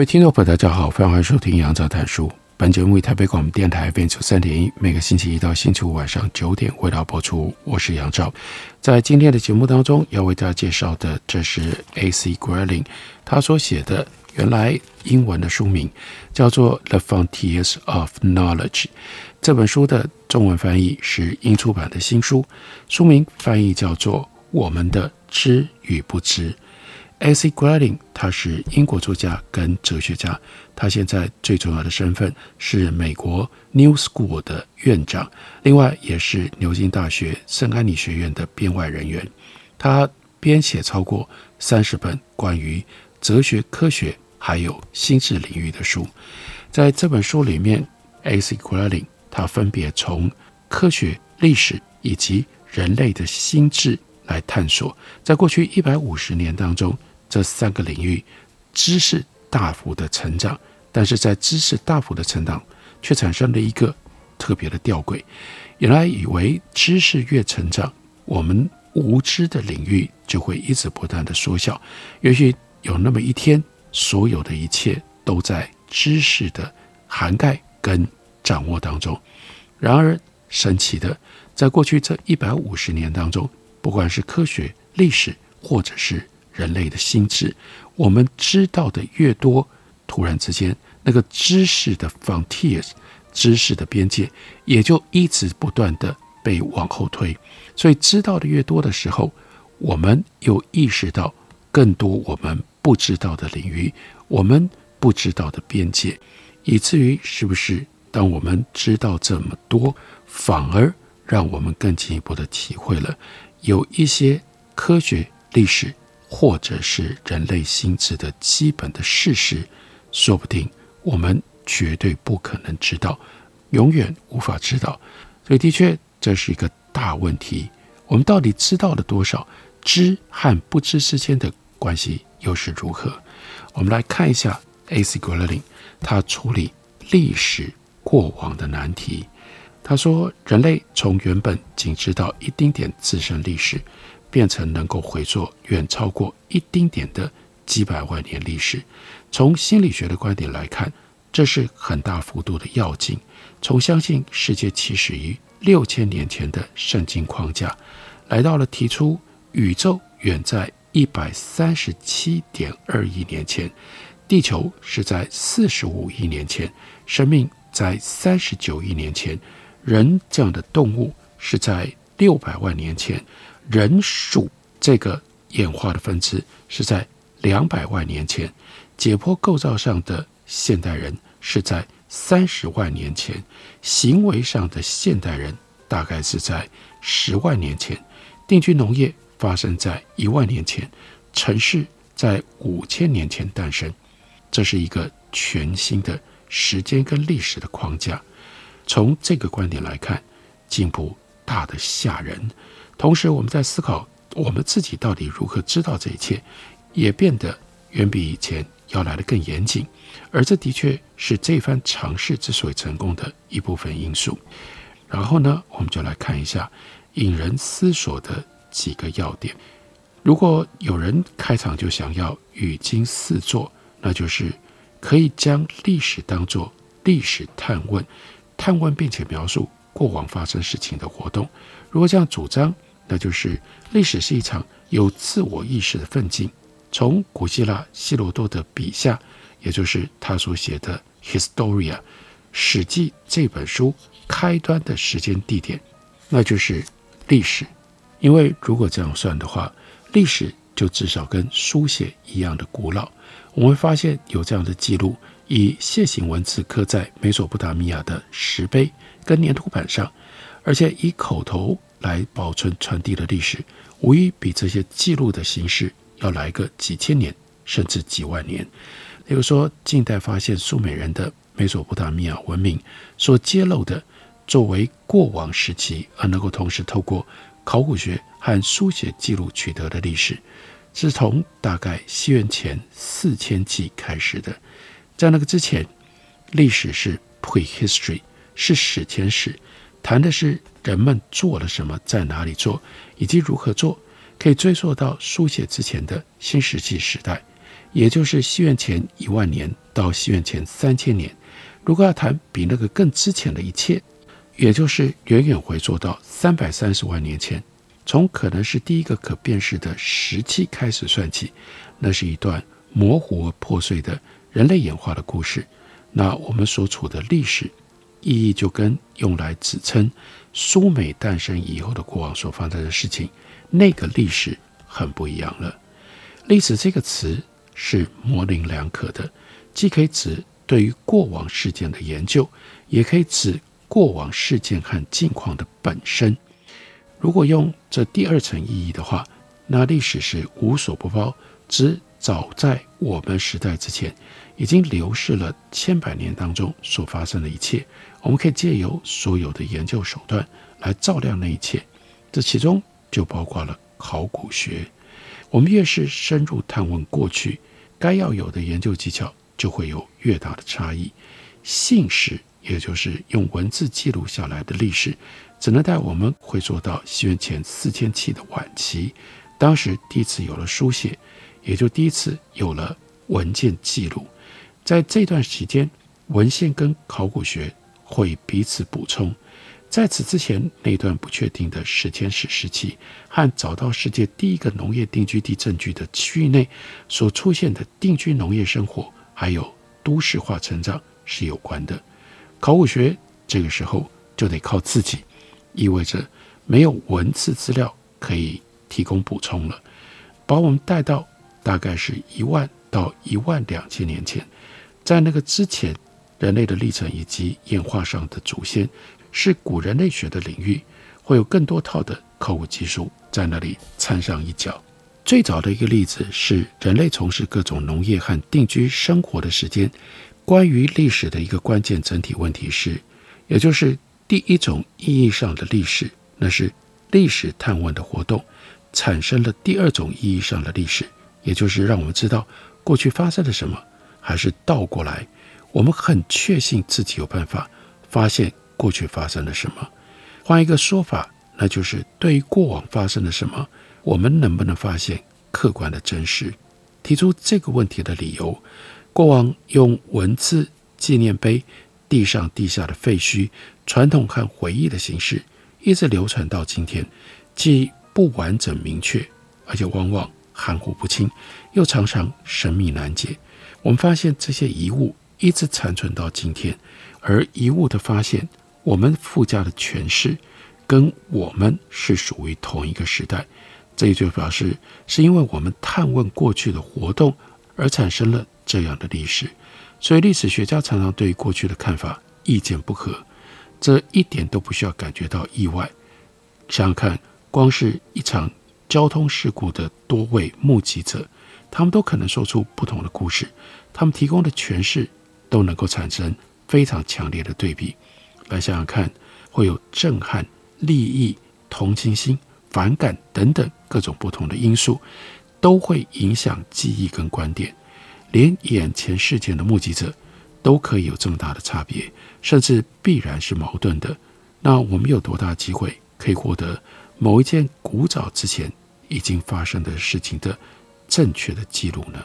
各位听众朋友，大家好，欢迎收听杨照谈书。本节目为台北广播电台 FM 三点一，每个星期一到星期五晚上九点为大家播出。我是杨照，在今天的节目当中要为大家介绍的，这是 A.C. Grayling 他所写的，原来英文的书名叫做《The Frontiers of Knowledge》。这本书的中文翻译是英出版的新书，书名翻译叫做《我们的知与不知》。A.C. Grayling，他是英国作家跟哲学家，他现在最重要的身份是美国 New School 的院长，另外也是牛津大学圣安妮学院的编外人员。他编写超过三十本关于哲学、科学还有心智领域的书。在这本书里面，A.C. Grayling 他分别从科学、历史以及人类的心智来探索，在过去一百五十年当中。这三个领域，知识大幅的成长，但是在知识大幅的成长，却产生了一个特别的吊诡。原来以为知识越成长，我们无知的领域就会一直不断的缩小。也许有那么一天，所有的一切都在知识的涵盖跟掌握当中。然而神奇的，在过去这一百五十年当中，不管是科学、历史，或者是人类的心智，我们知道的越多，突然之间，那个知识的 frontiers，知识的边界，也就一直不断的被往后推。所以，知道的越多的时候，我们又意识到更多我们不知道的领域，我们不知道的边界，以至于是不是当我们知道这么多，反而让我们更进一步的体会了有一些科学、历史。或者是人类心智的基本的事实，说不定我们绝对不可能知道，永远无法知道。所以，的确，这是一个大问题。我们到底知道了多少？知和不知之间的关系又是如何？我们来看一下 A.C. Grayling 他处理历史过往的难题。他说，人类从原本仅知道一丁点自身历史。变成能够回溯远超过一丁点的几百万年历史。从心理学的观点来看，这是很大幅度的跃进。从相信世界起始于六千年前的圣经框架，来到了提出宇宙远在一百三十七点二亿年前，地球是在四十五亿年前，生命在三十九亿年前，人这样的动物是在六百万年前。人属这个演化的分支是在两百万年前，解剖构造上的现代人是在三十万年前，行为上的现代人大概是在十万年前，定居农业发生在一万年前，城市在五千年前诞生，这是一个全新的时间跟历史的框架。从这个观点来看，进步大得吓人。同时，我们在思考我们自己到底如何知道这一切，也变得远比以前要来得更严谨。而这的确是这番尝试之所以成功的一部分因素。然后呢，我们就来看一下引人思索的几个要点。如果有人开场就想要语惊四座，那就是可以将历史当作历史探问，探问并且描述过往发生事情的活动。如果这样主张，那就是历史是一场有自我意识的奋进。从古希腊希罗多德笔下，也就是他所写的《Historia》《史记》这本书开端的时间地点，那就是历史。因为如果这样算的话，历史就至少跟书写一样的古老。我们会发现有这样的记录，以楔形文字刻在美索不达米亚的石碑跟粘土板上，而且以口头。来保存传递的历史，无疑比这些记录的形式要来个几千年，甚至几万年。例如说，近代发现苏美人的美索不达米亚文明所揭露的，作为过往时期而能够同时透过考古学和书写记录取得的历史，是从大概西元前四千纪开始的。在那个之前，历史是 prehistory，是史前史，谈的是人们做了什么，在哪里做，以及如何做，可以追溯到书写之前的新石器时代。也就是西元前一万年到西元前三千年，如果要谈比那个更之前的一切，也就是远远回溯到三百三十万年前，从可能是第一个可辨识的石器开始算起，那是一段模糊而破碎的人类演化的故事。那我们所处的历史意义，就跟用来指称苏美诞生以后的过往所发生的事情，那个历史很不一样了。历史这个词。是模棱两可的，既可以指对于过往事件的研究，也可以指过往事件和境况的本身。如果用这第二层意义的话，那历史是无所不包，指早在我们时代之前，已经流逝了千百年当中所发生的一切。我们可以借由所有的研究手段来照亮那一切，这其中就包括了考古学。我们越是深入探问过去，该要有的研究技巧就会有越大的差异。信史，也就是用文字记录下来的历史，只能带我们回溯到西元前四千七的晚期，当时第一次有了书写，也就第一次有了文件记录。在这段期间，文献跟考古学会彼此补充。在此之前，那段不确定的史前史时期和找到世界第一个农业定居地证据的区域内所出现的定居农业生活，还有都市化成长是有关的。考古学这个时候就得靠自己，意味着没有文字资料可以提供补充了，把我们带到大概是一万到一万两千年前，在那个之前，人类的历程以及演化上的祖先。是古人类学的领域，会有更多套的考古技术在那里掺上一脚。最早的一个例子是人类从事各种农业和定居生活的时间。关于历史的一个关键整体问题是，也就是第一种意义上的历史，那是历史探问的活动，产生了第二种意义上的历史，也就是让我们知道过去发生了什么，还是倒过来，我们很确信自己有办法发现。过去发生了什么？换一个说法，那就是对于过往发生了什么，我们能不能发现客观的真实？提出这个问题的理由，过往用文字、纪念碑、地上地下的废墟、传统和回忆的形式，一直流传到今天，既不完整明确，而且往往含糊不清，又常常神秘难解。我们发现这些遗物一直残存到今天，而遗物的发现。我们附加的诠释，跟我们是属于同一个时代，这也就表示是因为我们探问过去的活动而产生了这样的历史。所以历史学家常常对过去的看法意见不合，这一点都不需要感觉到意外。想想看，光是一场交通事故的多位目击者，他们都可能说出不同的故事，他们提供的诠释都能够产生非常强烈的对比。来想想看，会有震撼、利益、同情心、反感等等各种不同的因素，都会影响记忆跟观点。连眼前事件的目击者都可以有这么大的差别，甚至必然是矛盾的。那我们有多大机会可以获得某一件古早之前已经发生的事情的正确的记录呢？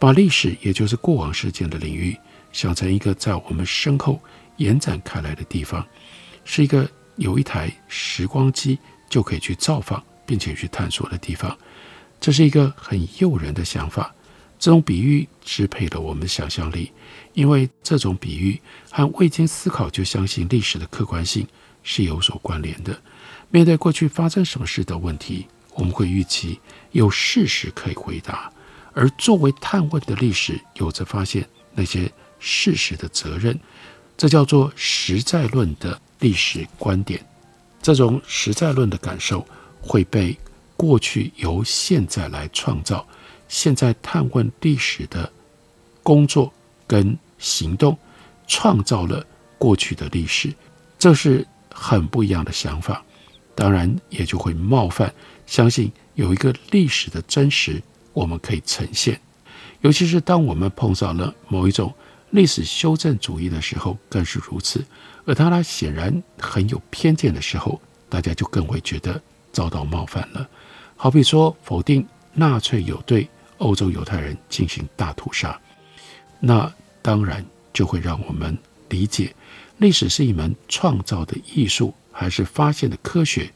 把历史，也就是过往事件的领域，想成一个在我们身后。延展开来的地方，是一个有一台时光机就可以去造访并且去探索的地方。这是一个很诱人的想法。这种比喻支配了我们的想象力，因为这种比喻和未经思考就相信历史的客观性是有所关联的。面对过去发生什么事的问题，我们会预期有事实可以回答，而作为探问的历史，有着发现那些事实的责任。这叫做实在论的历史观点，这种实在论的感受会被过去由现在来创造，现在探问历史的工作跟行动，创造了过去的历史，这是很不一样的想法。当然，也就会冒犯，相信有一个历史的真实，我们可以呈现。尤其是当我们碰上了某一种历史修正主义的时候，更是如此。而他呢显然很有偏见的时候，大家就更会觉得遭到冒犯了。好比说，否定纳粹有对欧洲犹太人进行大屠杀，那当然就会让我们理解，历史是一门创造的艺术，还是发现的科学？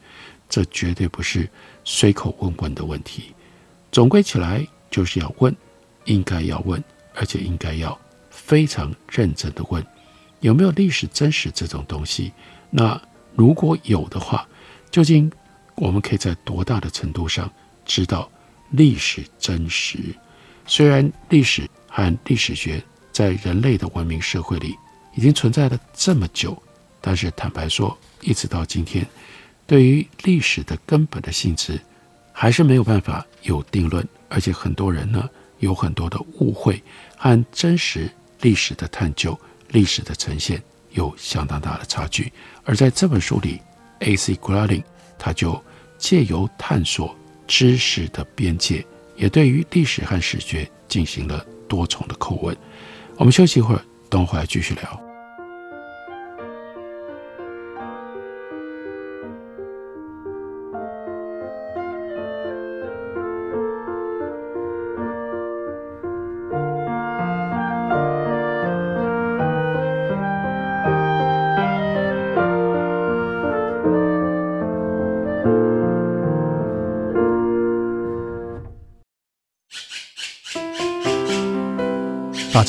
这绝对不是随口问问的问题。总归起来，就是要问，应该要问，而且应该要非常认真的问，有没有历史真实这种东西？那如果有的话，究竟？我们可以在多大的程度上知道历史真实？虽然历史和历史学在人类的文明社会里已经存在了这么久，但是坦白说，一直到今天，对于历史的根本的性质，还是没有办法有定论。而且很多人呢，有很多的误会和真实历史的探究、历史的呈现有相当大的差距。而在这本书里，A.C. Grading，他就借由探索知识的边界，也对于历史和史学进行了多重的叩问。我们休息一会儿，等会儿继续聊。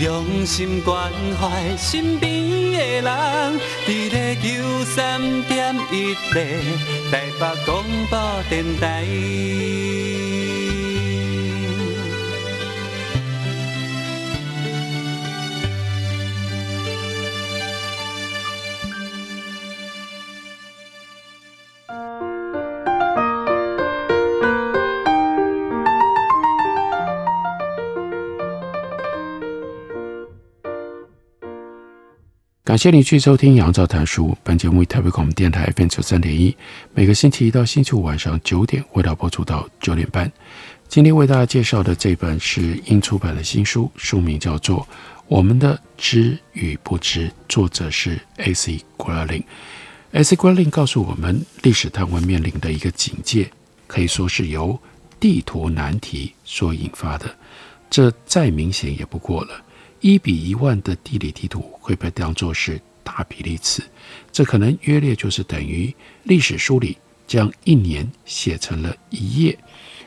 用心关怀身边的人，伫咧九三点一零台北广播电台。感谢您继续收听《杨照谈书》。本节目为台北广播电台 FM 九三点一，每个星期一到星期五晚上九点，为大家播出到九点半。今天为大家介绍的这本是英出版的新书，书名叫做《我们的知与不知》，作者是 A.C. Grayling。A.C. Grayling 告诉我们，历史探问面临的一个警戒，可以说是由地图难题所引发的。这再明显也不过了。一比一万的地理地图会被当作是大比例尺，这可能约略就是等于历史书里将一年写成了一页。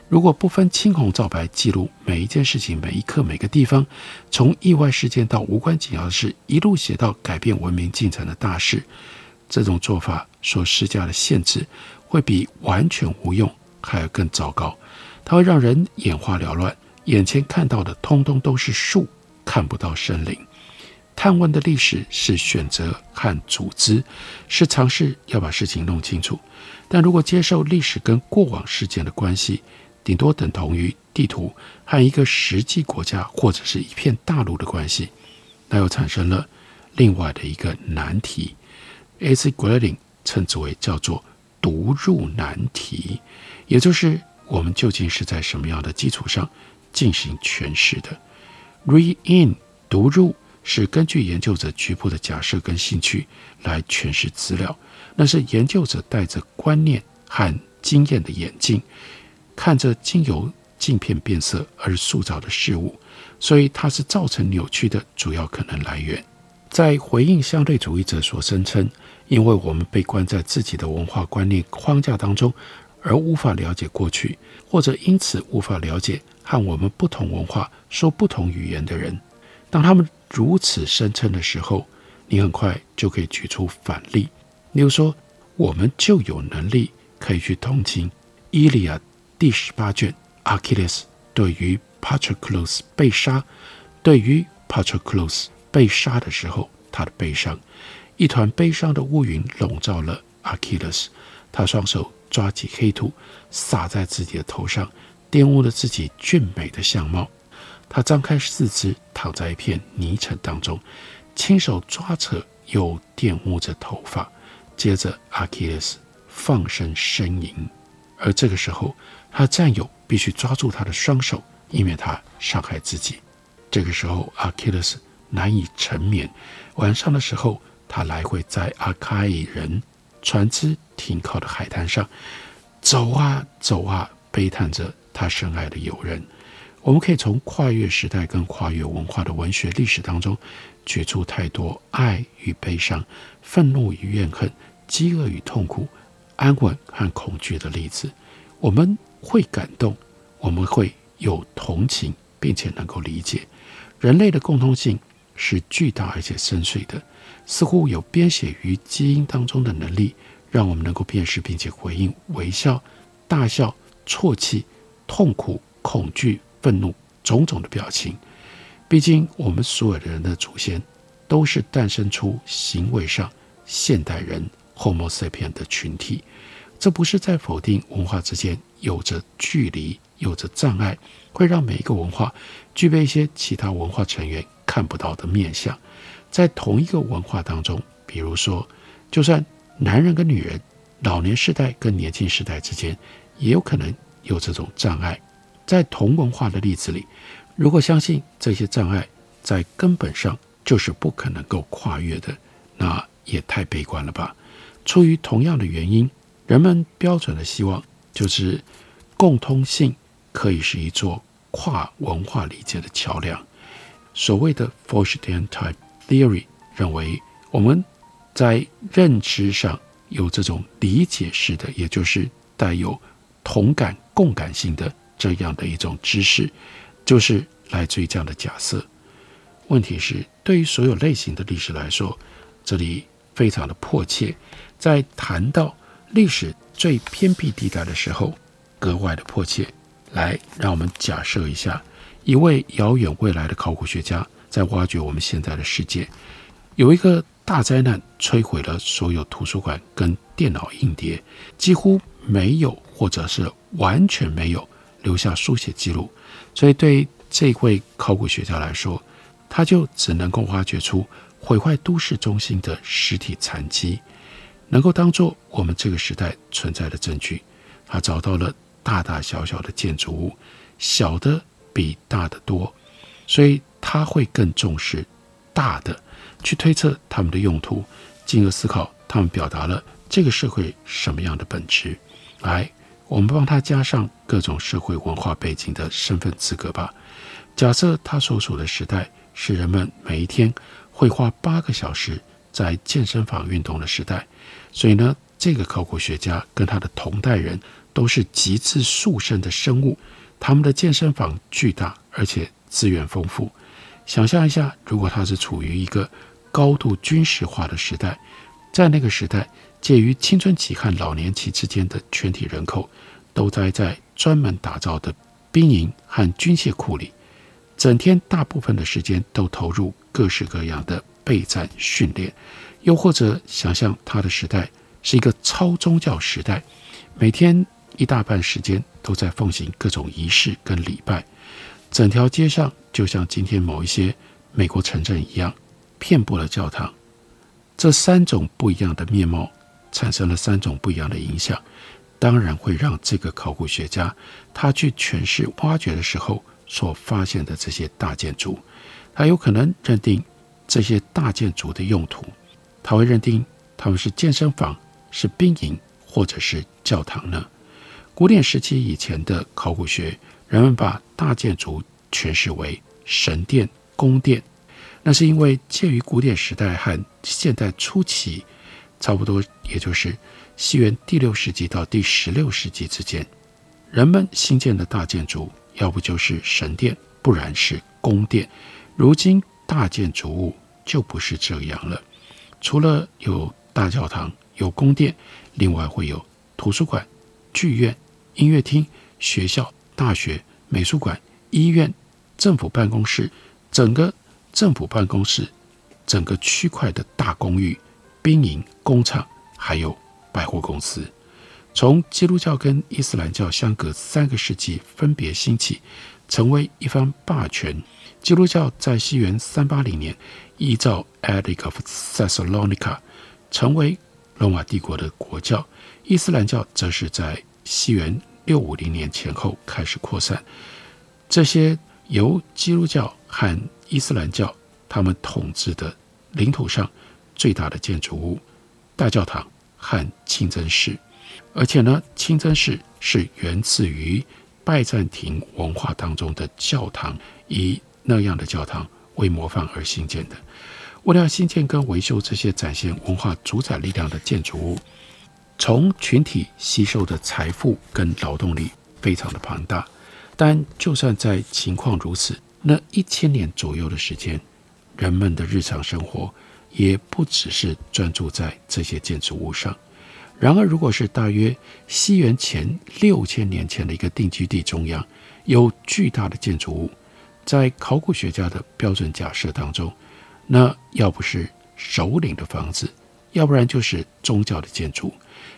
如果不分青红皂白记录每一件事情、每一刻、每个地方，从意外事件到无关紧要的事，一路写到改变文明进程的大事，这种做法所施加的限制，会比完全无用还要更糟糕。它会让人眼花缭乱，眼前看到的通通都是树。看不到生灵，探问的历史是选择和组织，是尝试要把事情弄清楚。但如果接受历史跟过往事件的关系，顶多等同于地图和一个实际国家或者是一片大陆的关系，那又产生了另外的一个难题。A.C. Grading 称之为叫做“读入难题”，也就是我们究竟是在什么样的基础上进行诠释的。Read in 读入是根据研究者局部的假设跟兴趣来诠释资料，那是研究者带着观念和经验的眼镜，看着经由镜片变色而塑造的事物，所以它是造成扭曲的主要可能来源。在回应相对主义者所声称，因为我们被关在自己的文化观念框架当中，而无法了解过去，或者因此无法了解和我们不同文化、说不同语言的人。当他们如此声称的时候，你很快就可以举出反例。例如说，我们就有能力可以去同情《伊利亚》第十八卷阿基里斯对于帕特克洛斯被杀，对于帕特克洛斯被杀的时候他的悲伤，一团悲伤的乌云笼罩了阿基里斯，他双手抓起黑土撒在自己的头上，玷污了自己俊美的相貌。他张开四肢，躺在一片泥尘当中，亲手抓扯又玷污着头发。接着，阿基里斯放声呻吟，而这个时候，他的战友必须抓住他的双手，以免他伤害自己。这个时候，阿基里斯难以沉眠。晚上的时候，他来回在阿卡伊人船只停靠的海滩上走啊走啊，悲叹着他深爱的友人。我们可以从跨越时代跟跨越文化的文学历史当中，举出太多爱与悲伤、愤怒与怨恨、饥饿与痛苦、安稳和恐惧的例子。我们会感动，我们会有同情，并且能够理解。人类的共通性是巨大而且深邃的，似乎有编写于基因当中的能力，让我们能够辨识并且回应微笑、大笑、啜泣、痛苦、恐惧。愤怒，种种的表情。毕竟，我们所有的人的祖先都是诞生出行为上现代人 Homo sapien 的群体。这不是在否定文化之间有着距离、有着障碍，会让每一个文化具备一些其他文化成员看不到的面相。在同一个文化当中，比如说，就算男人跟女人、老年世代跟年轻世代之间，也有可能有这种障碍。在同文化的例子里，如果相信这些障碍在根本上就是不可能够跨越的，那也太悲观了吧。出于同样的原因，人们标准的希望就是共通性可以是一座跨文化理解的桥梁。所谓的 Fouchidian Type Theory 认为，我们在认知上有这种理解式的，也就是带有同感共感性的。这样的一种知识，就是来自于这样的假设。问题是，对于所有类型的历史来说，这里非常的迫切。在谈到历史最偏僻地带的时候，格外的迫切。来，让我们假设一下，一位遥远未来的考古学家在挖掘我们现在的世界，有一个大灾难摧毁了所有图书馆跟电脑硬碟，几乎没有，或者是完全没有。留下书写记录，所以对这位考古学家来说，他就只能够挖掘出毁坏都市中心的实体残迹，能够当做我们这个时代存在的证据。他找到了大大小小的建筑物，小的比大的多，所以他会更重视大的，去推测他们的用途，进而思考他们表达了这个社会什么样的本质。来。我们帮他加上各种社会文化背景的身份资格吧。假设他所处的时代是人们每一天会花八个小时在健身房运动的时代，所以呢，这个考古学家跟他的同代人都是极致塑身的生物，他们的健身房巨大而且资源丰富。想象一下，如果他是处于一个高度军事化的时代，在那个时代。介于青春期和老年期之间的全体人口，都待在专门打造的兵营和军械库里，整天大部分的时间都投入各式各样的备战训练。又或者想象他的时代是一个超宗教时代，每天一大半时间都在奉行各种仪式跟礼拜，整条街上就像今天某一些美国城镇一样，遍布了教堂。这三种不一样的面貌。产生了三种不一样的影响，当然会让这个考古学家他去诠释挖掘的时候所发现的这些大建筑，他有可能认定这些大建筑的用途，他会认定他们是健身房、是兵营或者是教堂呢？古典时期以前的考古学，人们把大建筑诠释为神殿、宫殿，那是因为介于古典时代和现代初期，差不多也就是西元第六世纪到第十六世纪之间，人们新建的大建筑，要不就是神殿，不然是宫殿。如今大建筑物就不是这样了，除了有大教堂、有宫殿，另外会有图书馆、剧院、音乐厅、学校、大学、美术馆、医院、政府办公室，整个政府办公室，整个区块的大公寓、兵营、工厂，还有百货公司。从基督教跟伊斯兰教相隔三个世纪分别兴起，成为一方霸权。基督教在西元三八零年依照 Edict of Thessalonica 成为罗马帝国的国教，伊斯兰教则是在西元六五零年前后开始扩散。这些由基督教和伊斯兰教他们统治的领土上最大的建筑物，大教堂和清真寺。而且呢，清真寺是源自于拜占庭文化当中的教堂，以那样的教堂为模范而兴建的。为了兴建跟维修这些展现文化主宰力量的建筑物，从群体吸收的财富跟劳动力非常的庞大。但就算在情况如此，那一千年左右的时间，人们的日常生活也不只是专注在这些建筑物上。然而，如果是大约西元前六千年前的一个定居地中央有巨大的建筑物，在考古学家的标准假设当中，那要不是首领的房子，要不然就是宗教的建筑。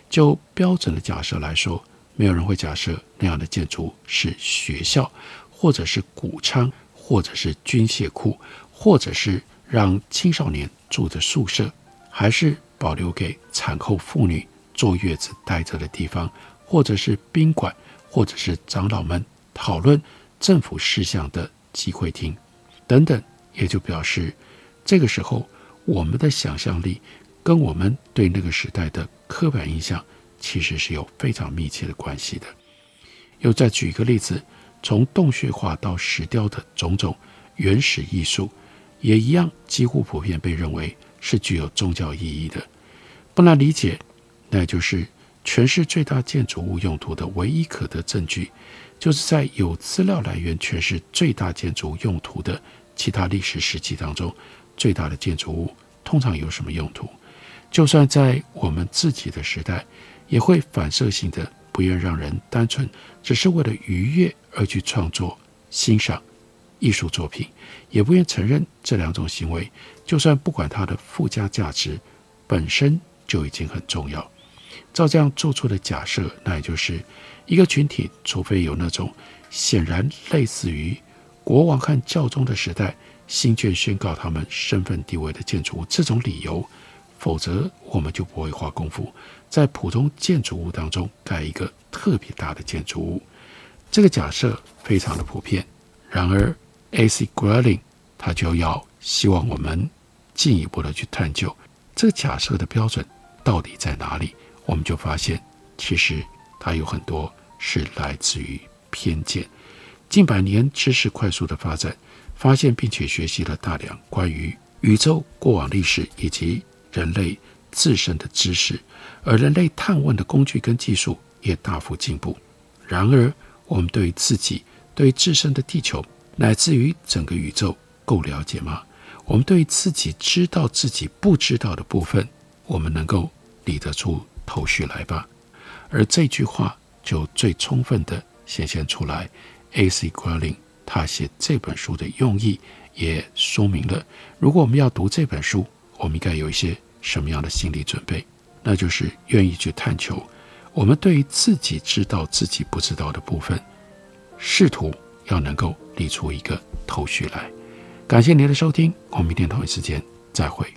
就标准的假设来说，没有人会假设那样的建筑是学校，或者是谷仓，或者是军械库，或者是让青少年住的宿舍，还是保留给产后妇女。坐月子待着的地方，或者是宾馆，或者是长老们讨论政府事项的集会厅，等等，也就表示这个时候我们的想象力跟我们对那个时代的刻板印象其实是有非常密切的关系的。又再举一个例子，从洞穴画到石雕的种种原始艺术，也一样几乎普遍被认为是具有宗教意义的，不难理解。那就是诠释最大建筑物用途的唯一可得证据，就是在有资料来源诠释最大建筑用途的其他历史时期当中，最大的建筑物通常有什么用途？就算在我们自己的时代，也会反射性的不愿让人单纯只是为了愉悦而去创作欣赏艺术作品，也不愿承认这两种行为，就算不管它的附加价值本身就已经很重要。照这样做出的假设，那也就是一个群体，除非有那种显然类似于国王和教宗的时代新券宣告他们身份地位的建筑物这种理由，否则我们就不会花功夫在普通建筑物当中盖一个特别大的建筑物。这个假设非常的普遍。然而，A.C. Grayling 他就要希望我们进一步的去探究这个假设的标准到底在哪里。我们就发现，其实它有很多是来自于偏见。近百年知识快速的发展，发现并且学习了大量关于宇宙过往历史以及人类自身的知识，而人类探问的工具跟技术也大幅进步。然而，我们对于自己、对于自身的地球，乃至于整个宇宙够了解吗？我们对于自己知道自己不知道的部分，我们能够理得出头绪来吧，而这句话就最充分地显现出来。A.C. Grayling 他写这本书的用意，也说明了，如果我们要读这本书，我们应该有一些什么样的心理准备？那就是愿意去探求我们对于自己知道自己不知道的部分，试图要能够理出一个头绪来。感谢您的收听，我们明天同一时间再会。